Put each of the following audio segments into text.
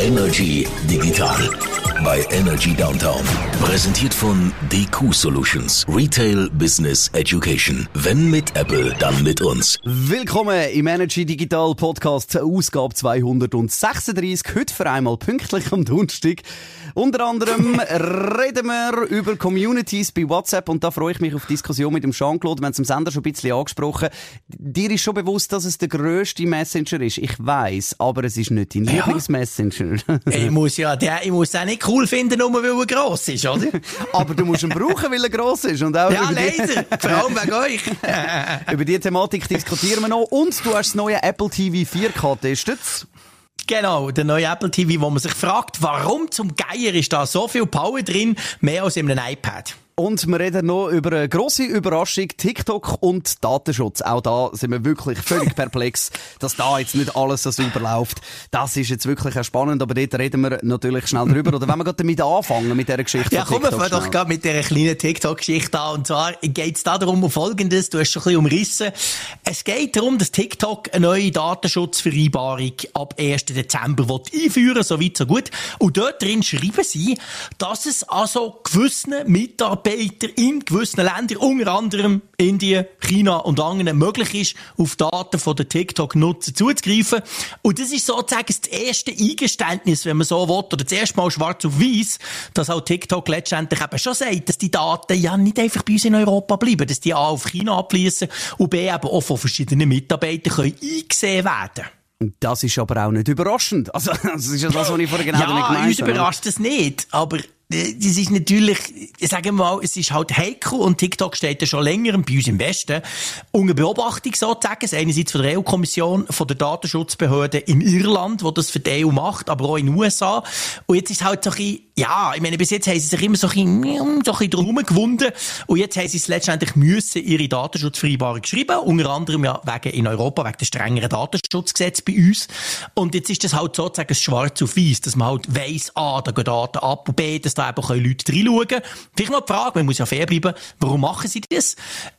Energy Digital bei Energy Downtown. Präsentiert von DQ Solutions. Retail Business Education. Wenn mit Apple, dann mit uns. Willkommen im Energy Digital Podcast, Ausgabe 236. Heute für einmal pünktlich am Donnerstag. Unter anderem reden wir über Communities bei WhatsApp und da freue ich mich auf die Diskussion mit dem Jean-Claude. Wir haben es im Sender schon ein bisschen angesprochen. Dir ist schon bewusst, dass es der grösste Messenger ist. Ich weiß, aber es ist nicht dein ja. Lieblingsmessenger. ich muss ja, der, ich muss den nicht cool finden, nur weil er gross ist, oder? aber du musst ihn brauchen, weil er gross ist. Und auch ja, leider. Vor allem wegen euch. über die Thematik diskutieren wir noch. Und du hast das neue Apple TV 4K getestet. Genau, der neue Apple TV, wo man sich fragt, warum zum Geier ist da so viel Power drin, mehr als in einem iPad. Und wir reden noch über eine grosse Überraschung, TikTok und Datenschutz. Auch da sind wir wirklich völlig perplex, dass da jetzt nicht alles so super läuft. Das ist jetzt wirklich spannend, aber dort reden wir natürlich schnell drüber. Oder wenn wir gerade damit anfangen, mit dieser Geschichte Ja, komm, wir fangen doch gerade mit dieser kleinen TikTok-Geschichte an. Und zwar geht es da darum, um Folgendes, du hast schon ein bisschen umrissen. Es geht darum, dass TikTok eine neue Datenschutzvereinbarung ab 1. Dezember einführen will. So weit, so gut. Und dort drin schreiben sie, dass es also gewissen Mitarbeitern Mitarbeiter in gewissen Ländern, unter anderem Indien, China und anderen, möglich ist, auf Daten von den TikTok-Nutzer zuzugreifen. Und das ist sozusagen das erste Eingeständnis, wenn man so will, oder das erste Mal schwarz auf weiß, dass auch TikTok letztendlich eben schon sagt, dass die Daten ja nicht einfach bei uns in Europa bleiben, dass die A auf China abfließen und B eben auch von verschiedenen Mitarbeitern können eingesehen werden das ist aber auch nicht überraschend. Also, das ist ja das, was ich vorher genau ja, gemeint habe. uns überrascht das nicht, aber das ist natürlich, sagen wir mal, es ist halt heikel und TikTok steht ja schon länger bei uns im Westen unter Beobachtung sozusagen. Einerseits von der EU-Kommission, von der Datenschutzbehörde in Irland, wo das für die EU macht, aber auch in den USA. Und jetzt ist halt so ein bisschen, ja, ich meine, bis jetzt haben sie sich immer so ein bisschen, so ein bisschen gewunden und jetzt haben sie es letztendlich müssen ihre Datenschutzvereinbarung schreiben, unter anderem ja wegen in Europa, wegen des strengeren Datenschutzgesetzes bei uns. Und jetzt ist das halt sozusagen schwarz auf weiß, dass man halt weiss, ah, da gehen Daten ab und B, dass da eben können Leute reinschauen Vielleicht noch die Frage, man muss ja fair bleiben, warum machen sie das?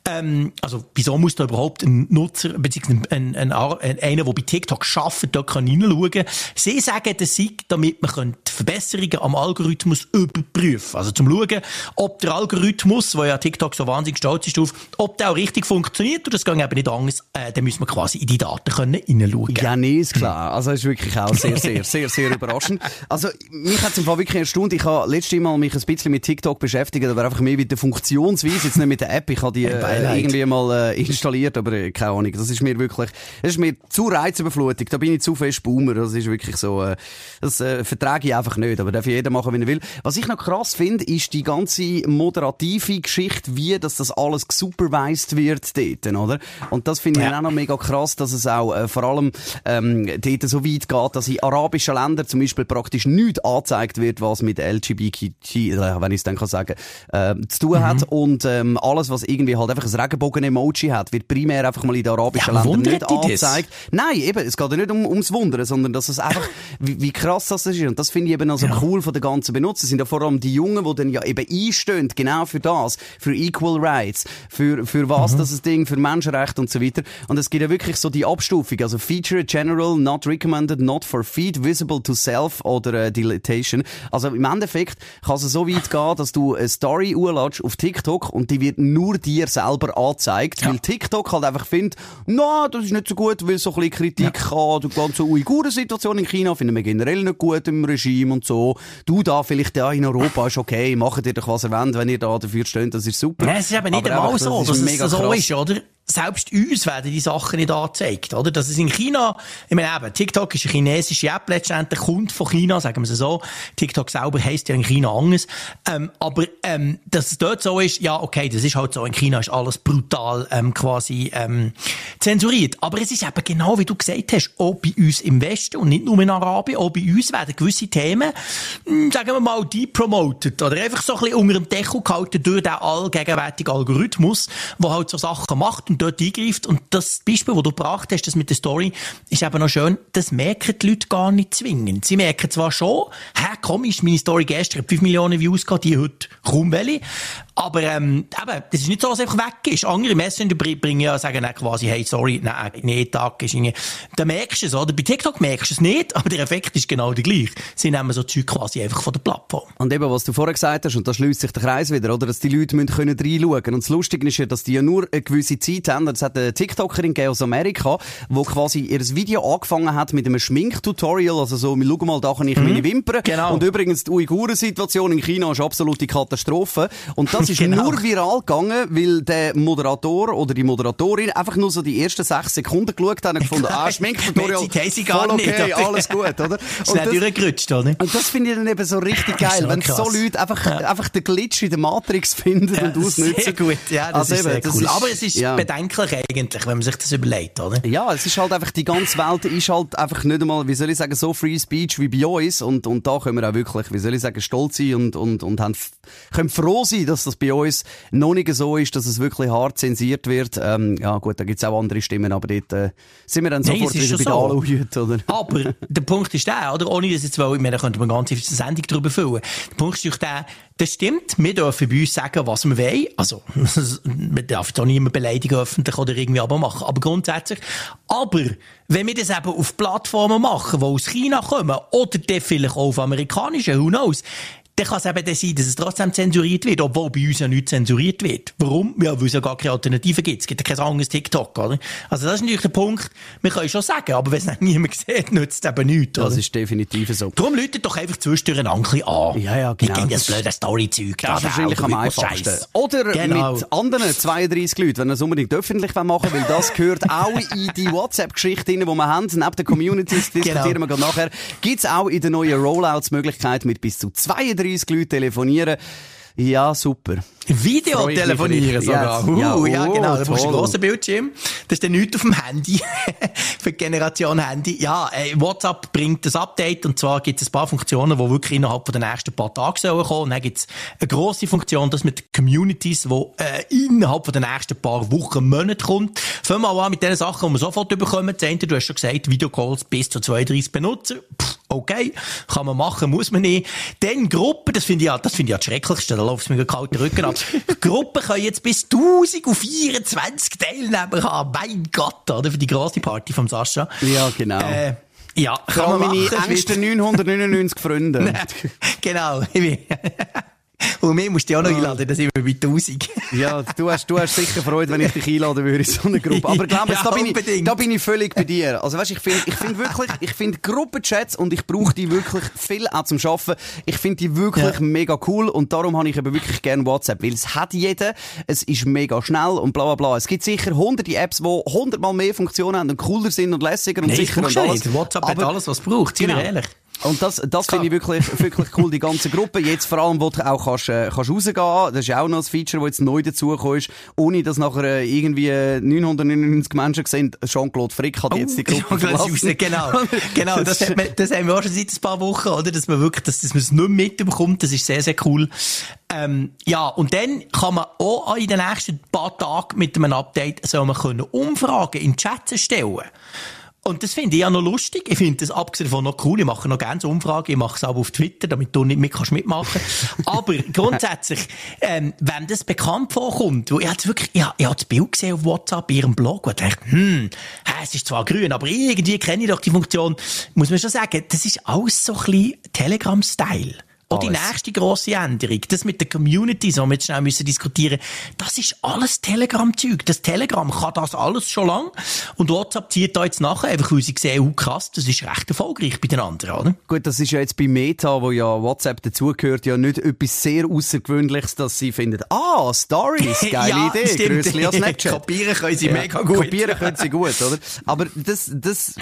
Ähm, also, wieso muss da überhaupt ein Nutzer, beziehungsweise ein, ein, ein, einer, der bei TikTok arbeitet, da kann reinschauen? Sie sagen, das sei, damit man Verbesserungen am Algorithmus überprüfen Also, zum schauen, ob der Algorithmus, wo ja TikTok so wahnsinnig stolz ist drauf, ob der auch richtig funktioniert oder das geht eben nicht anders, äh, dann müssen wir quasi in die Daten können reinschauen. Ja, nee, ist klar. Also, ist wirklich auch sehr, sehr, sehr, sehr überraschend. Also, mich hat es im Fall wirklich erstaunt. Ich habe letztes Mal mich ein bisschen mit TikTok beschäftigt, aber einfach mehr mit der Funktionsweise, jetzt nicht mit der App. Ich habe die äh, irgendwie mal äh, installiert, aber äh, keine Ahnung. Das ist mir wirklich, das ist mir zu Reizüberflutung. Da bin ich zu fest Boomer. Das ist wirklich so, äh, das äh, vertrage ich einfach nicht. Aber darf jeder machen, wie er will. Was ich noch krass finde, ist die ganze moderative Geschichte, wie dass das alles gesupervised wird dort, oder? Und das finde ich ja. auch noch mega krass, dass es auch äh, vor allem ähm, dort so weit geht, dass in arabischen Ländern zum Beispiel praktisch nichts angezeigt wird, was mit LGBTQ äh, wenn ich es dann kann sagen, äh, zu tun mhm. hat. Und ähm, alles, was irgendwie halt einfach ein Regenbogen-Emoji hat, wird primär einfach mal in den arabischen ja, Ländern nicht angezeigt. Das? Nein, eben, es geht ja nicht um, ums Wundern, sondern dass es einfach, wie, wie krass das ist. Und das finde ich eben also ja. cool von den ganzen Benutzer. sind ja vor allem die Jungen, die dann ja eben einstehen, genau für das, für Equal Rights, für, für was mhm. das ist Ding, für Menschenrechte und so weiter. Und es gibt ja wirklich so die Abstufung, also Feature General, not recommended, not for feed, visible to self oder äh, Deletation. Also im Endeffekt kann es so weit gehen, dass du eine Story urladest auf TikTok und die wird nur dir selber angezeigt, ja. weil TikTok halt einfach findet, na, das ist nicht so gut, weil so ein bisschen Kritik ja. kann, die ganze Uiguren-Situation in China finden wir generell nicht gut im Regime und so. Du da vielleicht ja in Europa ist okay, macht ihr doch was ihr wollt, wenn ihr da dafür steht, das ist super. Ja, es ist eben nicht einmal so, dass es so ist, oder? Selbst uns werden die Sachen nicht angezeigt, oder? Das ist in China, ich meine eben, TikTok ist eine chinesische App letztendlich, kommt von China, sagen wir es so. TikTok selber heisst ja in China anders. Ähm, aber, ähm, dass es dort so ist, ja, okay, das ist halt so. In China ist alles brutal, ähm, quasi, ähm, zensuriert. Aber es ist eben genau, wie du gesagt hast, auch bei uns im Westen und nicht nur in Arabien, auch bei uns werden gewisse Themen, hm, sagen wir mal, depromoted oder einfach so ein bisschen unter dem Deckel gehalten durch den allgegenwärtigen Algorithmus, der halt so Sachen macht und dort eingreift. Und das Beispiel, das du gebracht hast, das mit der Story, ist eben noch schön, das merken die Leute gar nicht zwingend. Sie merken zwar schon, hä, komisch, meine Story gestern hat 5 Millionen Views gehabt, die heute kaum welche. Aber ähm, eben, das ist nicht so, dass es einfach weg ist. Andere Messenger bringen ja, sagen dann quasi, hey, sorry, nein, nee, Tag ist irgendwie... Da merkst du es, oder? Bei TikTok merkst du es nicht, aber der Effekt ist genau der gleiche. Sie nehmen so Zeug quasi einfach von der Plattform. Und eben, was du vorher gesagt hast, und da schließt sich der Kreis wieder, oder? Dass die Leute müssen können reinschauen. Und das Lustige ist ja, dass die ja nur eine gewisse Zeit haben. Es hat eine TikTokerin aus Amerika, die quasi ihr Video angefangen hat mit einem Schminktutorial. Also so, schau mal, da kann ich mhm. meine Wimpern. Genau. Und übrigens, die Uiguren-Situation in China ist absolute Katastrophe. Und das ist genau. nur viral gegangen, weil der Moderator oder die Moderatorin einfach nur so die ersten sechs Sekunden geschaut haben und gefunden, ah, Schminktutorial. Voll gar okay, nicht. alles gut, oder? Und das, durchgerutscht, oder? Und das finde ich dann eben so richtig geil, wenn krass. so Leute einfach, ja. einfach den Glitch in der Matrix finden ja, und ausnutzen. Sehr gut, ja, das also ist eben, sehr cool. Ist, Aber es ist ja. bedenklich eigentlich, wenn man sich das überlegt, oder? Ja, es ist halt einfach, die ganze Welt ist halt einfach nicht einmal, wie soll ich sagen, so Free Speech wie bei uns und, und da können wir auch wirklich, wie soll ich sagen, stolz sein und, und, und haben, können froh sein, dass das bei uns noch nicht so ist, dass es wirklich hart zensiert wird. Ähm, ja gut, da gibt's auch andere Stimmen, aber dort äh, sind wir dann sofort Nein, wieder bei so. Aluhüt, oder? Aber der Punkt ist der, oder? Ohne das jetzt, weil, ich meine, da könnte man eine ganze Sendung darüber füllen. Der Punkt ist der, das stimmt, wir dürfen bei uns sagen, was wir wollen. Also, man darf jetzt auch niemand beleidigen öffentlich oder irgendwie aber machen. Aber grundsätzlich. Aber, wenn wir das eben auf Plattformen machen, die aus China kommen, oder vielleicht auch auf amerikanischen, who knows, dann kann es eben sein, dass es trotzdem zensuriert wird, obwohl bei uns ja nicht zensuriert wird. Warum? Ja, weil es ja gar keine Alternative gibt. Es gibt ja kein anderes TikTok, oder? Also das ist natürlich der Punkt, wir können schon sagen, aber wenn es niemand sieht, nützt es eben nichts, oder? Das ist definitiv so. Darum läutet doch einfach zwischendurch ein bisschen an. Ja, ja, genau. Ich kenne das blöde Story-Zeug. Das ist wahrscheinlich am einfachsten. Oder genau. mit anderen 32 Leuten, wenn ihr es unbedingt öffentlich machen weil das gehört auch in die WhatsApp-Geschichte die wir haben. Neben den Communities, diskutieren genau. wir gerade nachher, gibt es auch in den neuen Rollouts Möglichkeit mit bis zu 32 30 Leute telefonieren. Ja, super. Video telefonieren sogar. Yes. Uh, ja, oh, ja, genau. Da brauchst du einen grossen Bildschirm. Das ist dann nichts auf dem Handy. Für die Generation Handy. Ja, äh, WhatsApp bringt das Update. Und zwar gibt es ein paar Funktionen, die wirklich innerhalb der nächsten paar Tage sollen kommen. Und dann gibt es eine grosse Funktion, das mit Communities, die äh, innerhalb der nächsten paar Wochen, Monate kommt. Fangen wir mal an mit den Sachen, die wir sofort bekommen. Das eine, du hast schon gesagt, Videocalls bis zu 32 Benutzer. Pff, okay, kann man machen, muss man nicht. Dann Gruppen, das finde ich ja, das finde ich ja das Schrecklichste, da läuft es mir den kalten Rücken ab. Gruppen können jetzt bis 1024 Teilnehmer haben. Mein Gott, oder? Für die grosse Party vom Sascha. Ja, genau. Äh, ja, kann man meine engsten 999 Freunde. genau. Und mir musst du auch noch einladen, dann sind wir bei 1000. ja, du hast, du hast sicher Freude, wenn ich dich einladen würde in so eine Gruppe. Aber glaub mir, ja, da, bin ich, da bin ich völlig bei dir. Also weißt, ich finde ich find wirklich, ich finde Gruppenchats und ich brauche die wirklich viel auch zum Arbeiten. Ich finde die wirklich ja. mega cool und darum habe ich eben wirklich gerne WhatsApp, weil es hat jeder, es ist mega schnell und bla bla bla. Es gibt sicher hunderte Apps, die hundertmal mehr Funktionen haben und cooler sind und lässiger und nee, sicher und alles. WhatsApp aber, hat alles, was es braucht, genau. ehrlich. Und das, das finde ich wirklich, wirklich cool, die ganze Gruppe. Jetzt vor allem, wo du auch kannst, äh, kannst rausgehen. Das ist auch noch ein Feature, das jetzt neu dazugekommen ist. Ohne, dass nachher äh, irgendwie 999 Menschen sehen, Jean-Claude Frick hat jetzt die oh, Gruppe verlassen. Genau, genau. Das, man, das haben wir auch schon seit ein paar Wochen, oder? Dass man wirklich, dass, dass man es nicht mitbekommt. Das ist sehr, sehr cool. Ähm, ja, und dann kann man auch in den nächsten paar Tagen mit einem Update soll man können Umfragen in Chats stellen und das finde ich ja noch lustig. Ich finde das abgesehen davon noch cool. Ich mache noch gerne so Umfragen. Ich mache es auch auf Twitter, damit du nicht mit kannst mitmachen Aber grundsätzlich, ähm, wenn das bekannt vorkommt, wo ich habe wirklich, ich, ich habe das Bild gesehen auf WhatsApp, in ihrem Blog, und dachte, hm, es ist zwar grün, aber irgendwie kenne ich doch die Funktion. Muss man schon sagen, das ist alles so ein bisschen Telegram-Style. Und die nächste grosse Änderung, das mit der Community, so wir jetzt schnell müssen diskutieren, das ist alles Telegram-Zeug. Das Telegram kann das alles schon lang. Und WhatsApp zieht da jetzt nachher, einfach weil sie sehen, oh krass, das ist recht erfolgreich bei den anderen, oder? Gut, das ist ja jetzt bei Meta, wo ja WhatsApp dazugehört, ja nicht etwas sehr Außergewöhnliches, dass sie finden, ah, Stories, geile ja, Idee, größer als Snapchat. Kopieren können sie ja, mega gut. Kopieren können sie gut, oder? Aber das, das,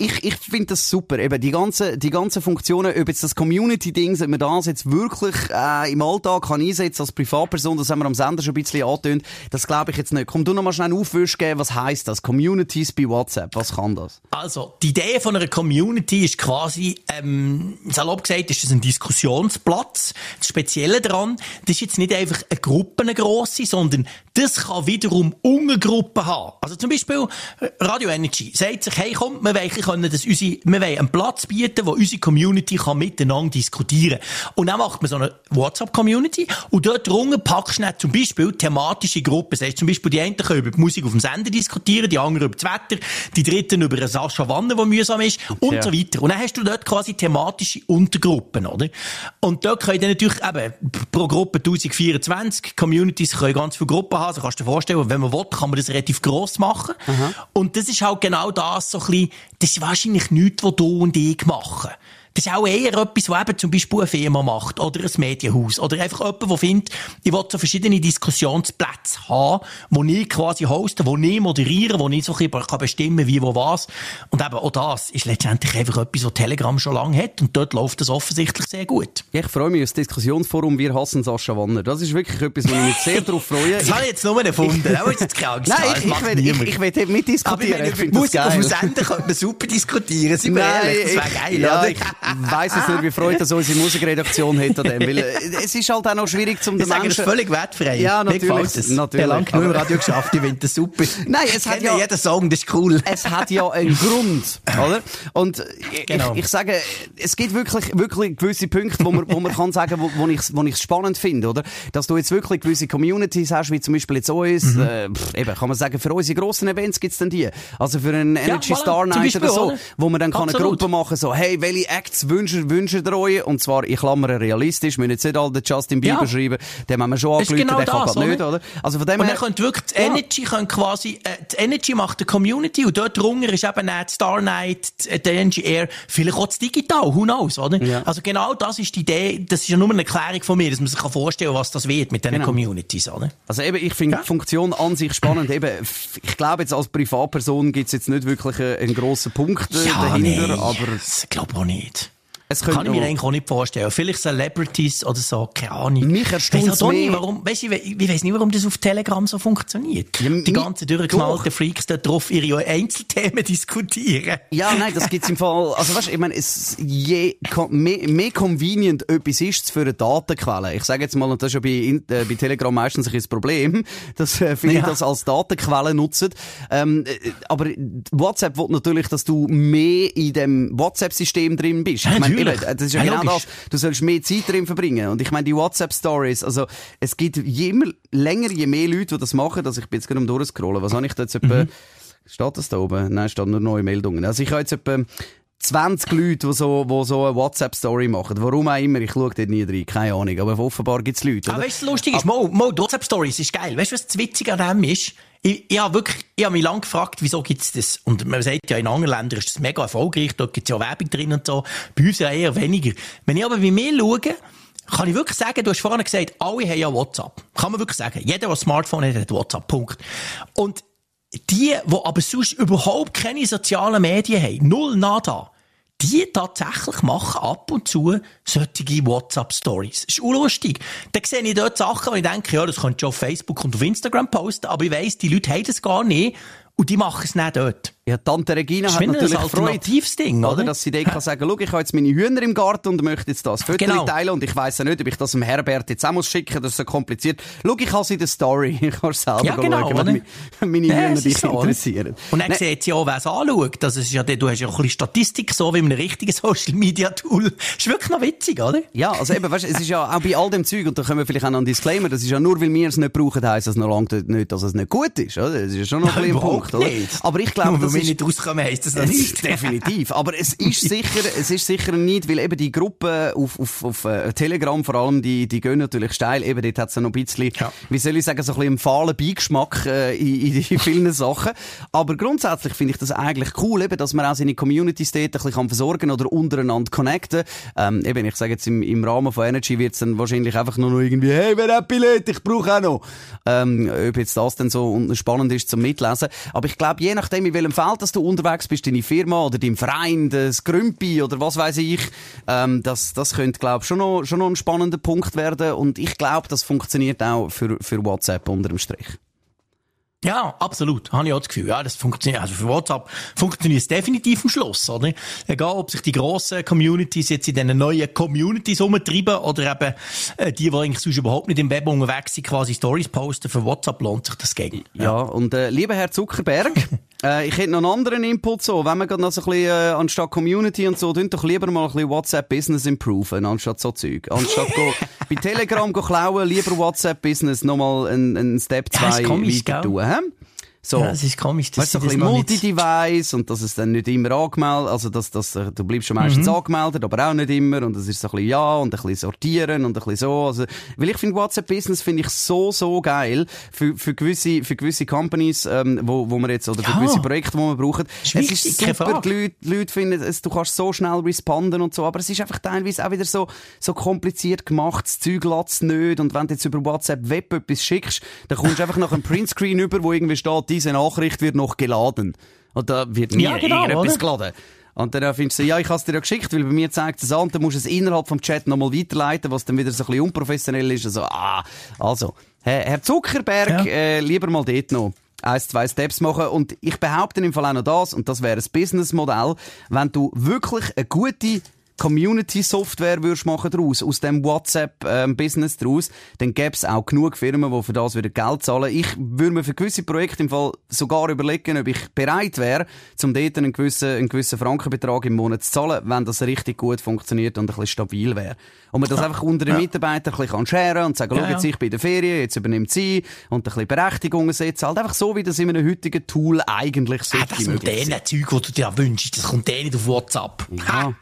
ich, ich finde das super. Eben, die ganzen, die ganzen Funktionen, ob jetzt das Community-Ding, ob man das jetzt wirklich, äh, im Alltag kann einsetzen als Privatperson, das haben wir am Sender schon ein bisschen angetönt, das glaube ich jetzt nicht. Komm du noch mal schnell Aufwisch geben, was heisst das? Communities bei WhatsApp, was kann das? Also, die Idee von einer Community ist quasi, ähm, salopp gesagt, ist das ein Diskussionsplatz. Das Spezielle daran, das ist jetzt nicht einfach eine Gruppe, eine grosse, sondern das kann wiederum Untergruppen haben. Also zum Beispiel Radio Energy sagt sich, hey komm, wir wollen, können das unsere, wir wollen einen Platz bieten, wo unsere Community kann miteinander diskutieren Und dann macht man so eine WhatsApp-Community und dort drunter packst du zum Beispiel thematische Gruppen. Das heißt zum Beispiel, die einen können über die Musik auf dem Sender diskutieren, die anderen über das Wetter, die dritten über eine Sascha Wanne, die mühsam ist und ja. so weiter. Und dann hast du dort quasi thematische Untergruppen, oder? Und dort können dann natürlich eben pro Gruppe 1024 Communities können ganz viele Gruppen haben. Also kannst du dir vorstellen, wenn man will, kann man das relativ gross machen. Aha. Und das ist halt genau das, so ein bisschen, das wahrscheinlich nichts, was du und ich machen. Das ist auch eher etwas, was eben zum Beispiel eine Firma macht oder ein Medienhaus oder einfach jemand, der findet, ich will so verschiedene Diskussionsplätze haben, wo ich quasi hoste, wo ich moderiere, wo ich so ein bisschen bestimmen wie, wo, was. Und eben auch das ist letztendlich einfach etwas, was Telegram schon lange hat und dort läuft das offensichtlich sehr gut. Ja, ich freue mich auf das Diskussionsforum «Wir hassen Sascha Wanner». Das ist wirklich etwas, wo ich mich sehr darauf freue. Das habe ich jetzt nur erfunden. Da muss jetzt keine Angst Nein, ich, ich, will, ich, ich will mitdiskutieren. Aber ich, ich Musik auf dem Sender könnte man super diskutieren, sind wir ehrlich, das wäre geil, ja, oder? Weiss es nicht, wie Freude dass unsere Musikredaktion hat an dem. Weil äh, es ist halt auch noch schwierig, zum den Menschen... Das ist völlig wertfrei. Ja, natürlich. Ich natürlich. lange genug im Radio geschafft, ich finde das super. Nein, es hat ja... Jeder Song, das ist cool. Es hat ja einen Grund, oder? Und genau. ich, ich sage, es gibt wirklich, wirklich gewisse Punkte, wo man, wo man kann sagen, wo, wo ich wo ich spannend finde, oder? Dass du jetzt wirklich gewisse Communities hast, wie zum Beispiel jetzt uns, mhm. äh, eben, kann man sagen, für unsere grossen Events gibt's dann die. Also für einen Energy ja, Star Night oder so, wo man dann kann eine Gruppe machen, so, hey, welche Acts wünschen, wünschen ihr euch? Und zwar, ich klammere realistisch, wir müssen jetzt nicht all den Justin Bieber ja. schreiben, den haben wir schon angerufen, genau der kann das, nicht, oder? Also von dem und her... könnt wirklich, die ja. Energy können quasi, äh, die Energy macht eine Community und dort drunter ist eben die Star Night, die Energy Air, vielleicht auch das Digital, who knows, oder? Ja. Also genau das ist die Idee, das ist ja nur eine Erklärung von mir, dass man sich vorstellen kann, was das wird mit diesen genau. Communities, oder? Also eben, ich finde ja. die Funktion an sich spannend, eben, ich glaube jetzt als Privatperson gibt es jetzt nicht wirklich einen, einen grossen Punkt äh, ja, dahinter, nee, aber... Ich glaube auch nicht. Es Kann ich mir eigentlich auch nicht vorstellen. Vielleicht Celebrities oder so, keine Ahnung. Mich erstaunt mehr. warum, weißt, ich, ich weiss nicht, warum das auf Telegram so funktioniert. Ja, die ganzen durchgeknallten Freaks da drauf ihre Einzelthemen diskutieren. Ja, nein, das gibt's im Fall, also weißt, ich meine, es, je, mehr, mehr convenient etwas ist für eine Datenquelle. Ich sage jetzt mal, und das ist ja bei, äh, bei Telegram meistens ein Problem, dass äh, viele ja. das als Datenquelle nutzen. Ähm, äh, aber WhatsApp will natürlich, dass du mehr in dem WhatsApp-System drin bist. Ich meine, Eben, das ist ja, ja genau logisch. das. Du sollst mehr Zeit drin verbringen. Und ich meine, die WhatsApp-Stories, also, es gibt je immer länger, je mehr Leute, die das machen, dass ich bin jetzt gerade am durchscrollen. Was habe ich da jetzt etwa, mhm. steht das da oben? Nein, steht nur neue Meldungen. Also ich habe jetzt etwa, 20 Leute, die so, die so eine WhatsApp-Story machen. Warum auch immer, ich schaue dort nie rein, keine Ahnung. Aber offenbar gibt es Leute. Aber weißt du, lustig ist, Mo, Mo, WhatsApp-Stories ist geil. Weißt du, was das Witzige an dem ist? Ich, ich habe wirklich, ich habe mich lange gefragt, wieso gibt's das? Und man sagt ja, in anderen Ländern ist das mega erfolgreich, dort gibt's ja Werbung drin und so. Bei uns ja eher weniger. Wenn ich aber bei mir schaue, kann ich wirklich sagen, du hast vorhin gesagt, alle haben ja WhatsApp. Kann man wirklich sagen. Jeder, der ein Smartphone hat, hat WhatsApp. Punkt. Und die, die aber sonst überhaupt keine sozialen Medien haben, null nada, die tatsächlich machen ab und zu solche WhatsApp-Stories. ist unlustig. Da sehe ich dort Sachen, wo ich denke, ja, das könnt ihr auf Facebook und auf Instagram posten, aber ich weiss, die Leute haben das gar nicht und die machen es nicht dort. Ja, Tante Regina hat natürlich ein alternatives Ding, oder? Dass sie dann kann sagen, schau, ich habe jetzt meine Hühner im Garten und möchte jetzt das Foto genau. teilen und ich weiss ja nicht, ob ich das dem Herbert jetzt auch muss schicken, das ist so kompliziert. Schau, ich habe sie in der Story. Ich kann selber ja, genau, schauen, wenn meine Hühner dich so, interessieren. Und dann sieht sie auch, wer es anschaut. Das ist ja, du hast ja auch ein bisschen Statistik, so wie in einem richtigen Social Media Tool. ist wirklich noch witzig, oder? Ja, also eben, weißt, es ist ja auch bei all dem Zeug, und da können wir vielleicht auch noch einen Disclaimer, das ist ja nur, weil wir es nicht brauchen, heisst das noch lange nicht, dass es nicht gut ist, oder? Das ist ja schon noch ein bisschen ein Punkt, oder? Aber ich glaube, wir nicht rauskommen, heisst das noch nicht. Definitiv. Aber es ist sicher, es ist sicher nicht, weil eben die Gruppe auf, auf, auf uh, Telegram vor allem, die, die gehen natürlich steil. Eben dort hat es noch ein bisschen, ja. wie soll ich sagen, so ein bisschen fahlen Beigeschmack äh, in, in, vielen Sachen. Aber grundsätzlich finde ich das eigentlich cool, eben, dass man auch seine Communities dort ein bisschen versorgen oder untereinander connecten. Ähm, eben, ich sage jetzt im, im Rahmen von Energy wird es dann wahrscheinlich einfach nur noch irgendwie, hey, wer hat Billett? Ich brauche auch noch. Ähm, ob jetzt das dann so spannend ist zum Mitlesen. Aber ich glaube, je nachdem, in welchem gefällt, dass du unterwegs bist, deine Firma oder dein Verein, das Grümpi oder was weiß ich. Ähm, das, das könnte, glaube ich, schon noch, schon noch ein spannender Punkt werden. Und ich glaube, das funktioniert auch für, für WhatsApp unter dem Strich. Ja, absolut. Habe ich auch das Gefühl. Ja, das funktioniert. Also für WhatsApp funktioniert es definitiv am Schluss, oder? Egal, ob sich die grossen Communities jetzt in diesen neuen Communities umtreiben oder eben äh, die, die eigentlich sonst überhaupt nicht im Web unterwegs sind, quasi Stories posten. Für WhatsApp lohnt sich das gegen. Ja, ja und äh, lieber Herr Zuckerberg, äh, ich hätte noch einen anderen Input so. Wenn man gerade noch so ein bisschen, äh, anstatt Community und so, dann doch lieber mal ein bisschen WhatsApp Business improven, anstatt so Zeug. Anstatt go, bei Telegram go klauen, lieber WhatsApp Business nochmal einen, einen Step 2 ja, weiter tun. So. Ja, es ist komisch, dass weißt, so ein bisschen Multi-Device und dass es dann nicht immer angemeldet, also dass, dass, du bleibst schon meistens mhm. angemeldet, aber auch nicht immer und es ist so ein bisschen ja und ein bisschen sortieren und ein bisschen so, also, weil ich finde WhatsApp Business finde ich so, so geil für, für gewisse, für gewisse Companies, ähm, wo, wo man jetzt, oder für ja. gewisse Projekte, die man braucht. Es ist super, die Leute, die Leute finden, es, du kannst so schnell responden und so, aber es ist einfach teilweise auch wieder so, so kompliziert gemacht, das Zeug lässt nicht und wenn du jetzt über WhatsApp Web etwas schickst, dann kommst du einfach nach einem Printscreen über, wo irgendwie steht, diese Nachricht wird noch geladen. Und da wird nie ja, genau, irgendetwas geladen. Und dann findest du, ja, ich habe es dir ja geschickt, weil bei mir zeigt es an, dann musst du es innerhalb vom Chat nochmal weiterleiten, was dann wieder so ein bisschen unprofessionell ist. Also, ah, also, Herr, Herr Zuckerberg, ja. äh, lieber mal dort noch ein, zwei Steps machen. Und ich behaupte im Fall auch noch das, und das wäre ein Businessmodell, wenn du wirklich eine gute Community-Software würdest machen daraus, aus dem WhatsApp-Business ähm, daraus, dann gäbe es auch genug Firmen, die für das wieder Geld zahlen. Ich würde mir für gewisse Projekte im Fall sogar überlegen, ob ich bereit wäre, um dort einen gewissen, einen gewissen Frankenbetrag im Monat zu zahlen, wenn das richtig gut funktioniert und ein bisschen stabil wäre. Und man das einfach unter den Mitarbeitern ein bisschen scheren und sagen, ja, schau, jetzt ich bin in der Ferien, jetzt übernimmt sie und ein bisschen Berechtigungen setzen. Halt einfach so, wie das in einem heutigen Tool eigentlich sollte. Ah, das moderne Zeug, das du dir wünschst, das kommt eh nicht auf WhatsApp. Ja.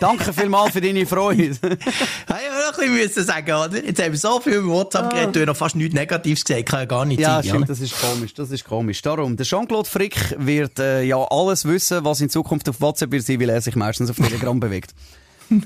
Danke vielmals für deine Freude. ja, ich ein bisschen sagen, oder? Jetzt haben wir so viel über WhatsApp geredet, du hast noch fast nichts Negatives gesagt, kann ja gar nicht ja, sein. Ja, stimmt, das ist komisch, das ist komisch. Darum, der Jean-Claude Frick wird äh, ja alles wissen, was in Zukunft auf WhatsApp wird sein, weil er sich meistens auf Telegram bewegt.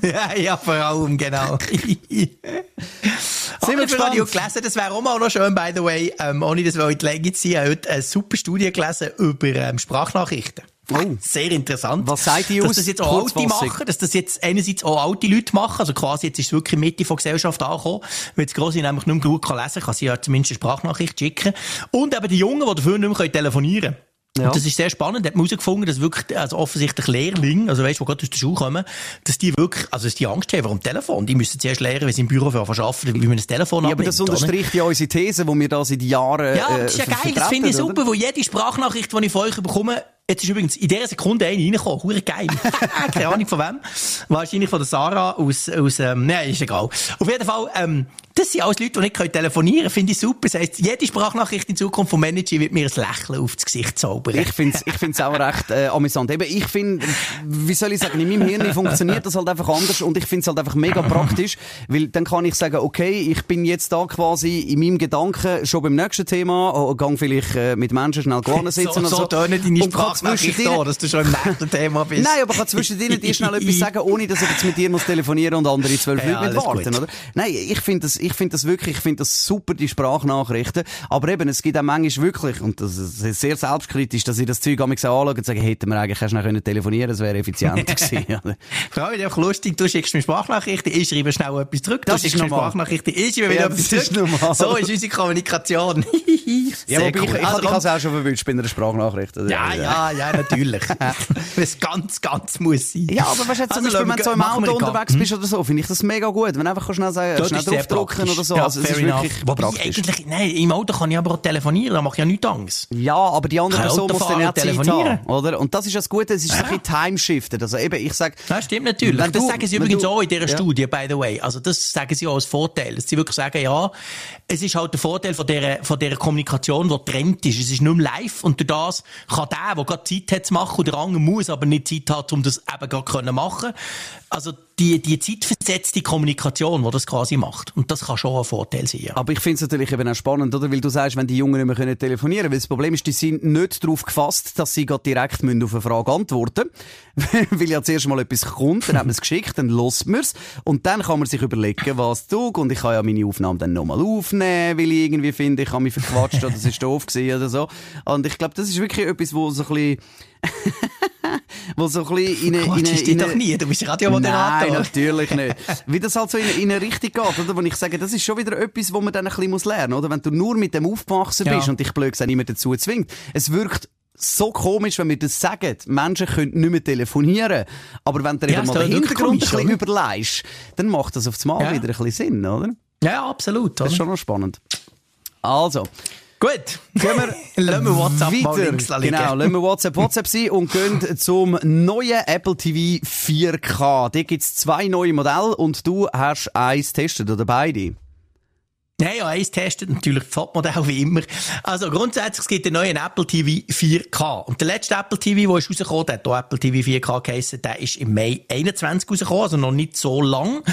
ja, ja, vor allem, genau. Sind wir gespannt. Ich gelesen, das wäre auch mal noch schön, by the way, ähm, ohne das in die Länge ziehen, heute eine super Studie gelesen über ähm, Sprachnachrichten. Oh. Sehr interessant. Was sagt die aus? Dass das jetzt auch Alte machen, dass das jetzt einerseits auch alte Leute machen, also quasi jetzt ist es wirklich Mitte von Gesellschaft angekommen, weil das Grosse nämlich nicht mehr gut lesen kann, kann sie ja zumindest eine Sprachnachricht schicken. Und eben die Jungen, die dafür nicht mehr telefonieren können. Ja. Und das ist sehr spannend. Hat man herausgefunden, dass wirklich, also offensichtlich Lehrlinge, also weißt du, die gerade aus der Schule kommen, dass die wirklich, also dass die Angst haben vor dem Telefon. Die müssen zuerst lernen, wenn sie im Büro für arbeiten, wie man das Telefon Ja, aber das unterstricht ja unsere These, die wir da seit Jahren, Ja, das ist ja äh, geil. Das finde ich super, wo jede Sprachnachricht, die ich von euch bekomme, Jetzt ist übrigens in dieser Sekunde eine reingekommen. Hure geil. Keine Ahnung von wem. Wahrscheinlich von der Sarah aus, aus, ähm, nein, ist egal. Auf jeden Fall, ähm, das sind alles Leute, die nicht telefonieren können. Finde ich super. Das heisst, jede Sprachnachricht in Zukunft vom Manager wird mir ein Lächeln aufs Gesicht zaubern. Ich finde es ich find's auch recht äh, amüsant. Eben, ich finde, wie soll ich sagen, in meinem Hirn funktioniert das halt einfach anders und ich finde es halt einfach mega praktisch, weil dann kann ich sagen, okay, ich bin jetzt da quasi in meinem Gedanken schon beim nächsten Thema, oh, gang vielleicht äh, mit Menschen schnell gewonnen sitzen so, so. So tönen deine Sprachnachricht da, dass du schon im nächsten Thema bist. Nein, aber ich kann zwischendrin dir schnell etwas sagen, ohne dass ich jetzt mit dir muss telefonieren und andere zwölf ja, Leute warten, oder? Nein, ich finde das, ich finde das wirklich, ich finde das super, die Sprachnachrichten. Aber eben, es gibt auch manchmal wirklich, und das ist sehr selbstkritisch, dass ich das Zeug am anschaue und sage, hätten wir eigentlich schnell können telefonieren, das wäre effizienter gewesen. Vor allem einfach lustig, du schickst mir Sprachnachrichten, ich schreibe schnell etwas zurück, du das schickst mir Sprachnachrichten, ich schreibe wieder etwas zurück. Ist so ist unsere Kommunikation. ja, aber cool. ich, ich, also, ich habe es auch schon verwünscht bei einer Sprachnachricht. Ja, ja, ja, natürlich. Wenn es ganz, ganz muss sein. Ja, aber weißt du, zum also, Beispiel, wenn du so im Auto unterwegs bist oder so, finde ich das mega gut. Wenn du einfach schnell, sagen, schnell draufdrücken oder so. Ja, also, es ist wirklich Wobei praktisch. eigentlich, nein, im Auto kann ich aber auch telefonieren, da mache ich ja nichts Angst. Ja, aber die andere Person muss dann ja telefonieren. Haben, oder? Und das ist das Gute, es ist ja. ein bisschen Timeshifted. Also eben, ich sag. Ja, stimmt natürlich. das du, sagen sie übrigens du, auch in dieser ja. Studie, by the way. Also das sagen sie auch als Vorteil. Dass sie wirklich sagen, ja, es ist halt der Vorteil von dieser, von dieser Kommunikation, die trennt ist. Es ist nicht mehr live und durch das kann der, der gerade Zeit hat zu machen, und der andere muss aber nicht Zeit haben, um das eben gerade machen können. Also die, die zeitversetzte Kommunikation, die das quasi macht. Und das kann schon ein Vorteil sein. Ja. Aber ich finde es natürlich eben auch spannend, oder? Weil du sagst, wenn die Jungen nicht mehr telefonieren können, weil das Problem ist, die sind nicht darauf gefasst, dass sie direkt auf eine Frage antworten müssen. weil ja zuerst mal etwas kommt, dann hat man es geschickt, dann lost man es. Und dann kann man sich überlegen, was tut. Und ich kann ja meine Aufnahmen dann nochmal aufnehmen, weil ich irgendwie finde, ich habe mich verquatscht oder es ist doof gewesen oder so. Und ich glaube, das ist wirklich etwas, wo so ein bisschen wo so ein bisschen in eine... In eine, doch nie, du bist Radiomoderator. Nein, natürlich nicht. Wie das halt so in, in eine Richtung geht, oder? Wo ich sage, das ist schon wieder etwas, wo man dann ein bisschen lernen muss, oder? Wenn du nur mit dem aufgewachsen bist ja. und dich blöd gesagt niemand dazu zwingt. Es wirkt so komisch, wenn wir das sagen. Menschen können nicht mehr telefonieren. Aber wenn du ja, mal den Hintergrund komisch, ein bisschen überlegst, dann macht das auf das Mal ja. wieder ein bisschen Sinn, oder? Ja, absolut. Das ist schon noch spannend. Also, Gut. Gehen wir, lassen wir WhatsApp weiter. mal links liegen. Genau, lassen wir WhatsApp WhatsApp sein und gehen zum neuen Apple TV 4K. Da gibt es zwei neue Modelle und du hast eins getestet, oder beide? Ja, ja, eins testet natürlich das Topmodell wie immer. Also grundsätzlich, es gibt einen neuen Apple TV 4K. Und der letzte Apple TV, der ist rausgekommen, der hat hier Apple TV 4K geheissen, der ist im Mai 21 rausgekommen, also noch nicht so lang.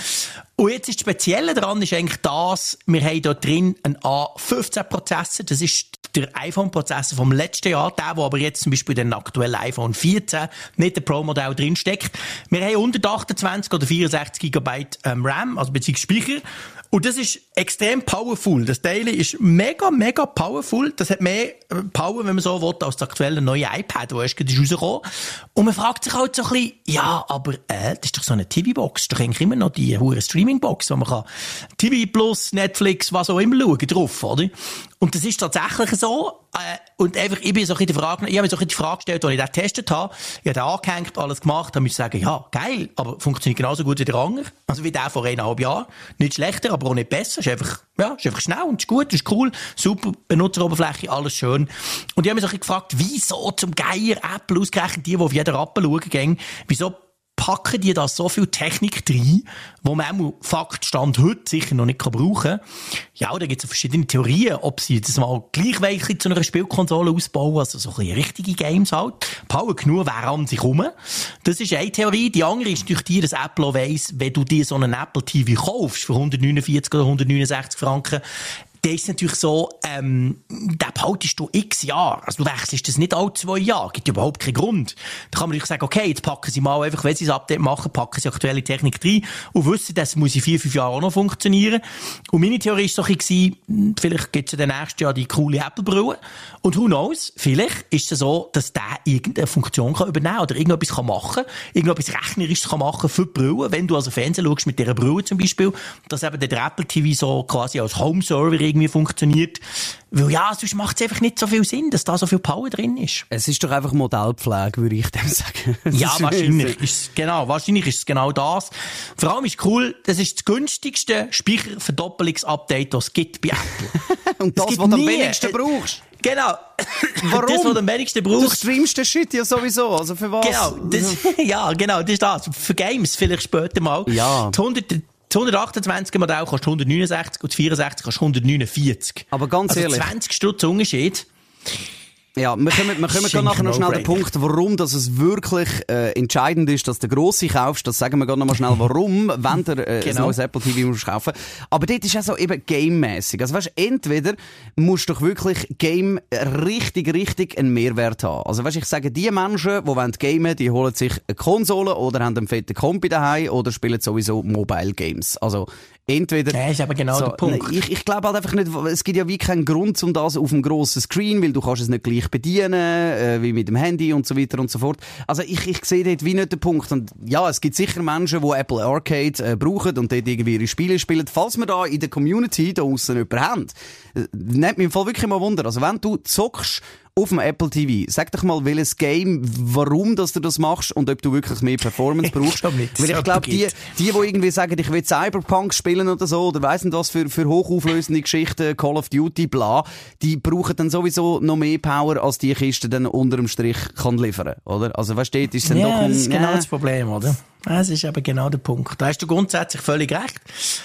Und jetzt ist das Spezielle daran, ist eigentlich das, wir haben dort drin einen A15-Prozessor, das ist der iPhone-Prozessor vom letzten Jahr, der, der aber jetzt zum Beispiel den aktuellen iPhone 14 nicht der Pro-Modell drinsteckt. Wir haben 128 oder 64 GB ähm, RAM, also beziehungsweise Speicher. Und das ist extrem powerful. Das Teil ist mega, mega powerful. Das hat mehr äh, Power, wenn man so will, als das aktuelle neue iPad, das erst ist rausgekommen. Und man fragt sich halt so ein bisschen, ja, aber, äh, das ist doch so eine TV-Box. Das ist doch eigentlich immer noch die hure Streaming-Box, wo man kann TV Plus, Netflix, was auch immer schauen drauf, oder? Und das ist tatsächlich so. Äh, und einfach, ich bin so ein die Frage, ich habe mir so ein die Frage gestellt, als ich den getestet habe. Ich habe den angehängt, alles gemacht, muss ich sagen, ja, geil, aber funktioniert genauso gut wie der andere. Also wie der vor eineinhalb Jahren. Nicht schlechter, aber auch nicht besser. Ist einfach, ja, ist einfach schnell und ist gut, ist cool, super Benutzeroberfläche, alles schön. Und ich habe mich so gefragt, wieso zum Geier Apple ausgerechnet die, die auf jeder App schauen gehen, wieso packen die da so viel Technik drin, wo man auch Fakt Stand heute sicher noch nicht brauchen kann. Ja, da gibt es verschiedene Theorien, ob sie das mal gleich welche zu einer Spielkonsole ausbauen, also so ein richtige Games halt. Power genug wäre an sich rum. Das ist eine Theorie. Die andere ist durch die, dass Apple weiss, wenn du dir so einen Apple TV kaufst für 149 oder 169 Franken, der ist natürlich so, ähm, den behaltest du x Jahre. Also du wechselst das nicht alle zwei Jahre. Gibt überhaupt keinen Grund. Da kann man natürlich sagen, okay, jetzt packen sie mal einfach, wenn sie das Update machen, packen sie aktuelle Technik rein und wissen, das muss in vier, fünf Jahren auch noch funktionieren. Und meine Theorie war so ein bisschen, hm, vielleicht gibt es ja dann nächstes Jahr die coole Apple-Brille. Und who knows, vielleicht ist es so, dass der irgendeine Funktion kann übernehmen oder irgendetwas kann machen, irgendetwas Rechnerisches kann machen für die Brille. Wenn du also Fernsehen schaust mit dieser Brille zum Beispiel, dass eben der Apple TV so quasi als Home-Server irgendwie funktioniert. Weil ja, sonst macht es einfach nicht so viel Sinn, dass da so viel Power drin ist. Es ist doch einfach Modellpflege, würde ich dem sagen. ja, wahrscheinlich ist genau, wahrscheinlich ist es genau das. Vor allem ist cool, das ist das günstigste Speicherverdoppelungsupdate, das es gibt bei Apple. Und das, was du am wenigsten brauchst. Genau. Warum? Das, was du am wenigsten brauchst. Du streamst den Shit ja sowieso. Also für was? Genau. Das, ja, genau. Das ist das. Für Games vielleicht später mal. Ja. Die 100, das 128er Modell kostet 169 und das 64 kostet 149. Aber ganz also ehrlich. 20 Stutz Unterschied. Ja, wir kommen, wir kommen nachher noch schnell den Punkt, warum dass es wirklich äh, entscheidend ist, dass der Grosse kaufst. Das sagen wir gerade noch mal schnell, warum, wenn du äh, genau. ein neues Apple TV musst kaufen. Aber dort ist auch so eben gamemäßig. Also weißt, entweder musst du doch wirklich Game richtig, richtig einen Mehrwert haben. Also weißt, ich sage, die Menschen, die wollen gamen, die holen sich eine Konsole oder haben einen fetten Kompi daheim oder spielen sowieso Mobile Games. Also Entweder. Das ist aber genau so, der Punkt. Ich, ich glaube halt einfach nicht, es gibt ja wie keinen Grund, um das auf dem grossen Screen, weil du kannst es nicht gleich bedienen, äh, wie mit dem Handy und so weiter und so fort. Also ich, ich sehe dort wie nicht den Punkt. Und ja, es gibt sicher Menschen, die Apple Arcade äh, brauchen und dort irgendwie ihre Spiele spielen. Falls wir da in der Community da außen jemanden haben, äh, nimmt mich im Fall wirklich mal Wunder. Also wenn du zockst auf dem Apple TV. Sag doch mal, welches Game, warum dass du das machst und ob du wirklich mehr Performance brauchst. nicht, Weil ich glaube, die, die, die irgendwie sagen, ich will Cyberpunk spielen oder so, oder weiss nicht was für, für hochauflösende Geschichten, Call of Duty, bla, die brauchen dann sowieso noch mehr Power, als die Kiste dann unter dem Strich kann liefern, oder? Also, weißt du, ist dann ja, doch ein, das ist genau das Problem, oder? Das ist aber genau der Punkt. Da hast du grundsätzlich völlig recht.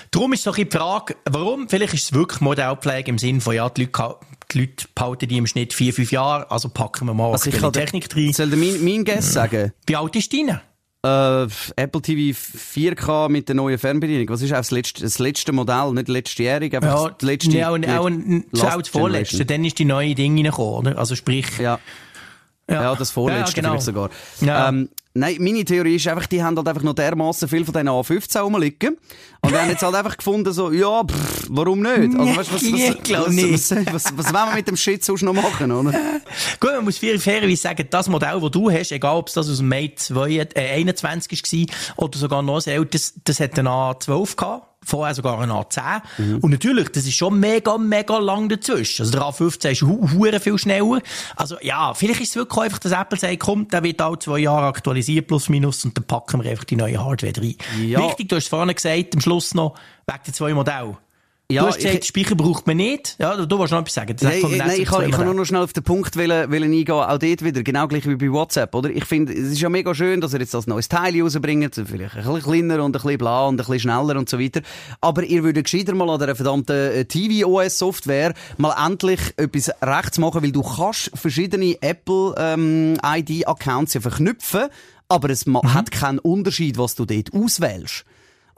Darum ist doch die Frage, warum? Vielleicht ist es wirklich Modellpflege im Sinn von, ja, die Leute die Leute behalten die im Schnitt vier, fünf Jahre, also packen wir mal also die Technik rein. Soll mein, mein Guess sagen? Wie alt ist deine? Äh, Apple TV 4K mit der neuen Fernbedienung. Was ist auch das letzte, das letzte Modell? Nicht letztjährig, einfach Ja, das letzte. ja, und auch auch das vorletzte. Dann ist die neue Ding reingekommen, oder? Also sprich, Ja. Ja, das vorletzte Ja, genau. vielleicht sogar. Ja. Ähm, nein, meine Theorie ist einfach, die haben halt einfach noch dermaßen viel von diesen A15 rumliegen. Und haben jetzt halt einfach gefunden, so, ja, pff, warum nicht? Also, weißt, was, was, was, nicht. was, was, was, was wollen wir mit dem Shit sonst noch machen, oder? Gut, man muss fair- fairerweise sagen, das Modell, das du hast, egal ob es das aus dem Mate 2, äh, 21 war oder sogar noch ein älteres, das hat einen A12 gehabt. Vorher sogar einen A10. Mhm. Und natürlich, das ist schon mega, mega lang dazwischen. Also der A15 ist hu hure viel schneller. Also ja, vielleicht ist es wirklich einfach, dass Apple sagt, komm, der wird alle zwei Jahre aktualisiert, plus minus, und dann packen wir einfach die neue Hardware rein. Ja. Wichtig, du hast es vorhin gesagt, am Schluss noch, wegen den zwei Modellen. Ja, du hast gesagt, ich- Speicher braucht man nicht. Ja, du, du willst noch etwas sagen. Das den nein, ich, kann, ich kann nur noch schnell auf den Punkt wollen, wollen eingehen, auch dort wieder, genau gleich wie bei WhatsApp, oder? Ich finde, es ist ja mega schön, dass ihr jetzt das neues Teil rausbringt, vielleicht ein bisschen kleiner und ein bisschen bla und ein bisschen schneller und so weiter. Aber ihr würdet gescheiter mal an der verdammten äh, TV-OS-Software mal endlich etwas rechts machen, weil du kannst verschiedene Apple-ID-Accounts ja verknüpfen, aber es Mhm. hat keinen Unterschied, was du dort auswählst.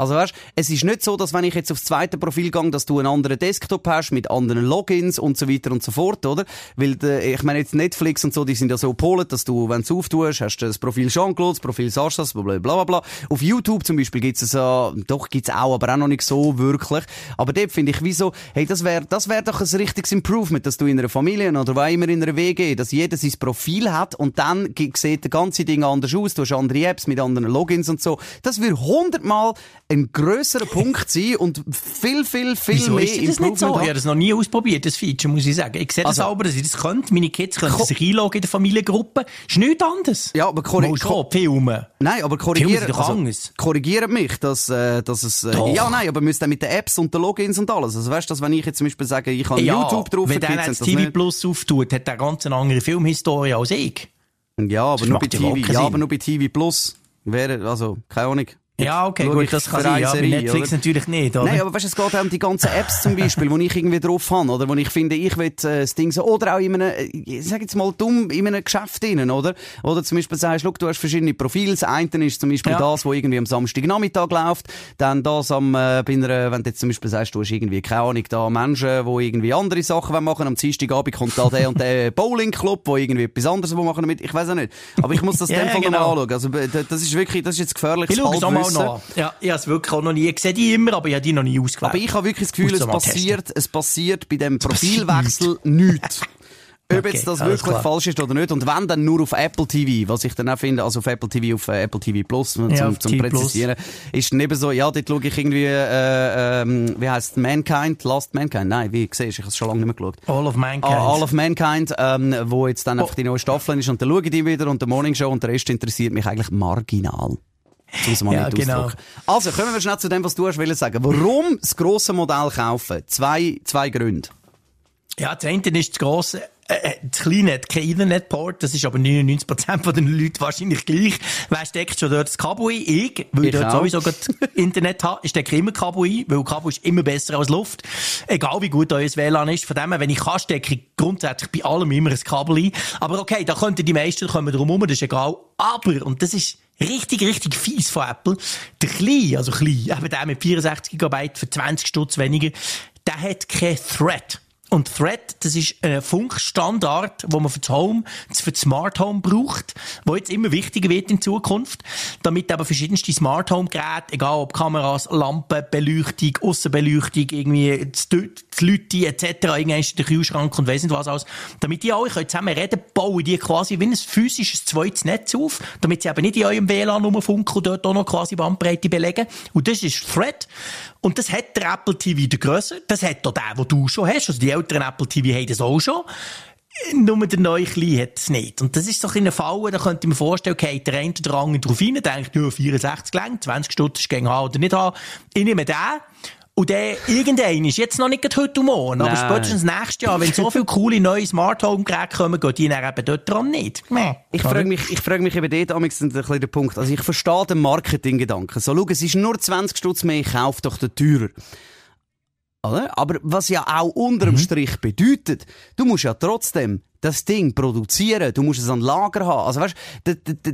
Also weißt, es ist nicht so, dass wenn ich jetzt aufs zweite Profil gehe, dass du einen anderen Desktop hast mit anderen Logins und so weiter und so fort, oder? Weil der, ich meine jetzt Netflix und so, die sind ja so gepolt, dass du, wenn du es auftust, hast du das Profil Jean-Claude, das Profil Sascha, bla bla bla. Auf YouTube zum Beispiel gibt's es ja, doch gibt's auch, aber auch noch nicht so wirklich. Aber dort finde ich, wieso, hey, das wäre, das wäre doch ein richtiges Improvement, dass du in einer Familie oder wo immer in einer WG, dass jeder sein Profil hat und dann sieht der ganze Ding anders aus, du hast andere Apps mit anderen Logins und so. Das würde hundertmal ein grösserer Punkt sein und viel, viel, viel Wieso mehr ist das nicht so? Ich habe das noch nie ausprobiert, das Feature, muss ich sagen. Ich sehe das Also- aber, dass ich das könnte. Meine Kids können sich einloggen in der Familiengruppe. Ist nichts anderes. Ja, aber korri- Mal schon, Filmen. Nein, aber Filme korrigieren, also, anders. korrigiert mich, dass, äh, dass es, äh, ja, nein, aber müsst ihr mit den Apps und den Logins und alles. Also weißt du, wenn ich jetzt zum Beispiel sage, ich habe YouTube drauf, wenn der dann jetzt TV nicht. Plus auftut, hat er ganz eine andere Filmhistorie als ich. Ja, aber Das nur bei ja TV, ja, aber nur bei TV Plus. Wäre, also, keine Ahnung. Ja, okay, Schau gut, ich das kann sein. Ja, bei Netflix oder? natürlich nicht, oder? Nein, aber weißt, du, es geht auch um die ganzen Apps zum Beispiel, wo ich irgendwie drauf habe, oder? Wo ich finde, ich will äh, das Ding so, oder auch in einem, äh, ich sag jetzt mal dumm, in einem Geschäft drinnen, oder? Oder zum Beispiel sagst, schau, du hast verschiedene Profile. Das eine ist zum Beispiel Ja. das, wo irgendwie am Samstagnachmittag läuft. Dann das am, äh, bei einer, wenn du jetzt zum Beispiel sagst, du hast irgendwie, keine Ahnung, da Menschen, die irgendwie andere Sachen machen. Am Dienstagabend kommt da der und der Bowling-Club, wo irgendwie etwas anderes machen damit. Ich weiß auch nicht. Aber ich muss das in dem Fall genau. nochmal anschauen. Also, das ist wirklich, das ist jetzt gefährlich. Mal nach. Ja, ich habe es wirklich auch noch nie. Ich sehe die immer, aber ich habe die noch nie ausgewählt. Aber ich habe wirklich das Gefühl, es testen. passiert, es passiert bei dem Profilwechsel nichts. Ob Okay, jetzt das wirklich klar. falsch ist oder nicht. Und wenn, dann nur auf Apple TV. Was ich dann auch finde, also auf Apple TV, auf äh, Apple TV Plus, zum, Ja, zum. Präzisieren, ist dann eben so, ja, dort schaue ich irgendwie, äh, ähm, wie heisst Mankind? Last Mankind? Nein, wie siehst ich habe es schon lange nicht mehr geschaut. All of Mankind. Ah, All of Mankind, ähm, wo jetzt dann Oh. einfach die neue Staffel ist und dann schaue ich die wieder und der Morning Show und der Rest interessiert mich eigentlich marginal. Muss man Ja, nicht genau. Also, kommen wir schnell zu dem, was du hast wollen sagen. Warum das grosse Modell kaufen? Zwei, zwei Gründe. Ja, das eine ist das grosse, äh, äh, das kleine hat kein Internetport, das ist aber 99% von den Leuten wahrscheinlich gleich. Wer steckt schon dort das Kabel ein? Ich, weil ich, dort auch. sowieso Internet habe. Ich stecke immer Kabel ein, weil Kabel ist immer besser als Luft. Egal wie gut euer WLAN ist. Von dem her, wenn ich kann, stecke ich grundsätzlich bei allem immer ein Kabel ein. Aber okay, da könnten die meisten kommen drum herum, das ist egal. Aber, und das ist richtig, richtig fies von Apple, der kleine, also klein, eben der mit 64 GB für 20 Stutz weniger, der hat kein Thread. Und Thread, das ist ein Funkstandard, wo man für das Home, für das Smart Home braucht, wo jetzt immer wichtiger wird in Zukunft, damit aber verschiedenste Smart Home Geräte, egal ob Kameras, Lampen, Beleuchtung, Aussenbeleuchtung, irgendwie das Lüti etc., irgendwann der Kühlschrank und weiss nicht was alles, damit die alle können zusammen reden, bauen die quasi wie ein physisches zweites Netz auf, damit sie eben nicht in eurem WLAN rumfunken und dort auch noch quasi Bandbreite belegen. Und das ist Thread. Und das hat der Apple TV der Grösse. Das hat auch der, den du schon hast. Also die älteren Apple TV haben das auch schon. Nur der neue Kleine hat es nicht. Und das ist so ein eine Falle, da könnte ich mir vorstellen, okay, der eine oder andere drauf rein, denkt, ja, 64 lang, 20 Stunden ist gegen haben oder nicht haben. Ich nehme den. Und der, irgendein ist jetzt noch nicht heute und morgen, aber spätestens nächstes Jahr, wenn so viele coole neue Smart Home Geräte kommen, gehen die dann eben dort dran nicht. Meh. Ich frage mich, ich frage mich eben dort am ein bisschen der Punkt. Also ich verstehe den Marketinggedanken. So, schau, es ist nur 20 Stutz mehr, ich kaufe doch den teurer. Oder? Aber was ja auch unter Mhm. dem Strich bedeutet, du musst ja trotzdem das Ding produzieren, du musst es an Lager haben. Also weißt,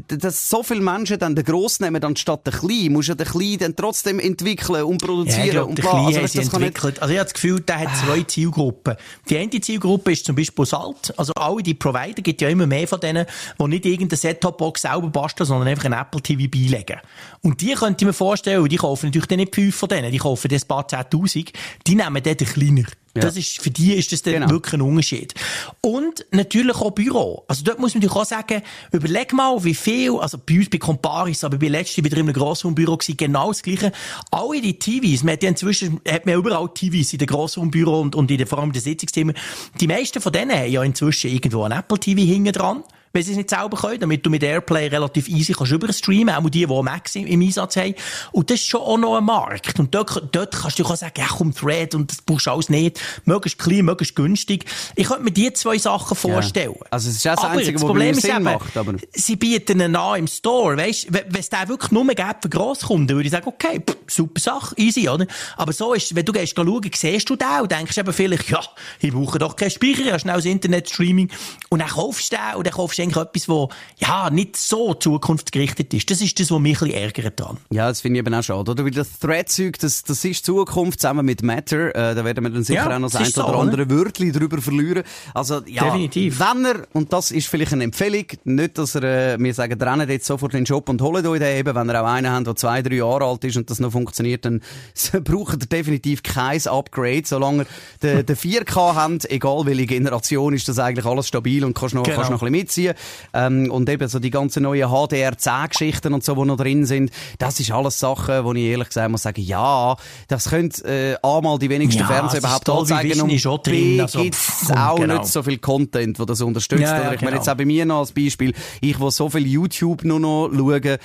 dass so viele Menschen dann den Gross nehmen anstatt den Kleinen, musst du den Kleinen dann trotzdem entwickeln und produzieren ja, und bla. Also, weißt, das entwickelt. Nicht... Also ich habe das Gefühl, der hat ah. zwei Zielgruppen. Die eine Zielgruppe ist zum Beispiel Salt. Also alle die Provider gibt ja immer mehr von denen, die nicht irgendeine Set-Top-Box selber basteln, sondern einfach ein Apple TV beilegen. Und die könnte ich mir vorstellen, die kaufen natürlich nicht fünf von denen, die kaufen das paar 10.000, die nehmen den kleiner. Ja. Das ist, für die ist das dann genau. wirklich ein Unterschied. Und natürlich auch Büro. Also dort muss man natürlich auch sagen, überleg mal, wie viel, also bei uns bei Comparis, aber bei letztem wieder in einem Grossraumbüro gewesen, genau das Gleiche. Alle die TVs, man hat ja inzwischen, hat man überall TVs in den Grossraumbüro und, und in den, vor allem in den Sitzungszimmern. Die meisten von denen haben ja inzwischen irgendwo ein Apple TV hinten dran wenn sie es nicht selber können, damit du mit Airplay relativ easy kannst überstreamen, auch die, die Max im, Einsatz haben. Und das ist schon auch noch ein Markt. Und dort, dort kannst du auch sagen, ja komm, Thread, und das brauchst du alles nicht. Möglichst klein, möglichst günstig. Ich könnte mir die zwei Sachen vorstellen. Ja. Also es ist auch das aber Einzige, was Problem Sinn eben, macht. Aber... Sie bieten einen an im Store, weißt? Wenn es den wirklich nur gibt für Grosskunden, würde ich sagen, okay, pff, super Sache, easy, oder? Aber so ist, wenn du gehst schauen, siehst du den und denkst eben vielleicht, ja, ich brauche doch keinen Speicher, ich habe schnell das Internet-Streaming. Und dann kaufst du den und dann kaufst ist eigentlich etwas, wo, ja, nicht so zukunftsgerichtet ist. Das ist das, was mich ein bisschen ärgert dran. Ja, das finde ich eben auch schade. Oder? Weil das Thread-Zeug, das, das ist Zukunft zusammen mit Matter. Äh, da werden wir dann sicher ja, auch noch das ein oder so, andere Wörtchen drüber verlieren. Also, ja, Definitiv. wenn er, und das ist vielleicht eine Empfehlung, nicht, dass er, äh, wir sagen, rennen jetzt sofort in den Shop und holen euch den eben, wenn ihr auch einen habt, der zwei, drei Jahre alt ist und das noch funktioniert, dann braucht ihr definitiv kein Upgrade, solange ihr den, 4K habt, egal welche Generation, ist das eigentlich alles stabil und kannst noch, genau. kannst noch ein bisschen mitziehen. Ähm, und eben so die ganzen neuen HDR10-Geschichten und so, die noch drin sind, das ist alles Sachen, wo ich ehrlich gesagt muss sagen, ja, das könnte äh, A mal die wenigsten ja, Fernseher überhaupt anzeigen und B also, gibt es auch genau. nicht so viel Content, wo das unterstützt. Ja, ja, ich meine genau. jetzt auch bei mir noch als Beispiel, ich, wo so viel YouTube nur noch schaue,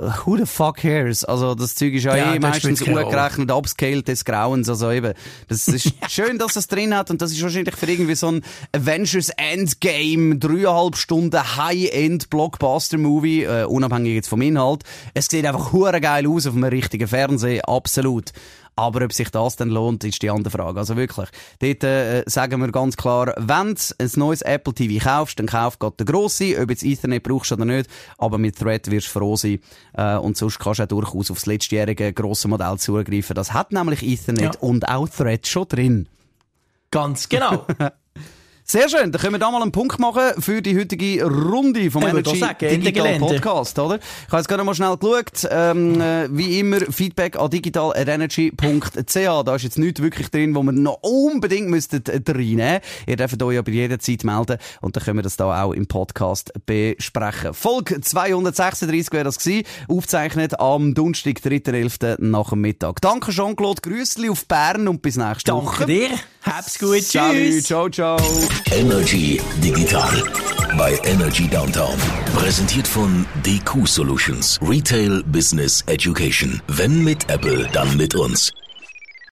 who the fuck cares? Also, das Zeug ist ja, ja eh meistens ungerechnet, upscaled des Grauens. Also eben, das ist schön, dass es drin hat und das ist wahrscheinlich für irgendwie so ein Avengers Endgame, dreieinhalb Stunden High-End Blockbuster-Movie, äh, unabhängig jetzt vom Inhalt. Es sieht einfach hure geil aus auf einem richtigen Fernseher, absolut. Aber ob sich das dann lohnt, ist die andere Frage. Also wirklich, dort äh, sagen wir ganz klar, wenn du ein neues Apple TV kaufst, dann kauf gerade den grossen, ob jetzt Ethernet brauchst oder nicht, aber mit Thread wirst du froh sein. Äh, und sonst kannst du auch durchaus aufs letztjährige grosse Modell zugreifen. Das hat nämlich Ethernet ja. und auch Thread schon drin. Ganz genau. Sehr schön, dann können wir da mal einen Punkt machen für die heutige Runde vom Energy sagen, Digital Podcast, oder? Ich habe jetzt gerade mal schnell geschaut, ähm, äh, wie immer Feedback an digital.energy.ch. Da ist jetzt nichts wirklich drin, wo wir noch unbedingt müsstet reinnehmen. Ihr dürft euch aber jederzeit melden und dann können wir das da auch im Podcast besprechen. Folge 236 wäre das gewesen, aufgezeichnet am Donnerstag, 3.11. nach dem Mittag. Danke Jean-Claude, Grüßli auf Bern und bis nächste Woche. Danke dir, hab's gut, Salut, tschüss. Ciao, ciao. Energy Digital bei Energy Downtown. Präsentiert von DQ Solutions. Retail Business Education. Wenn mit Apple, dann mit uns.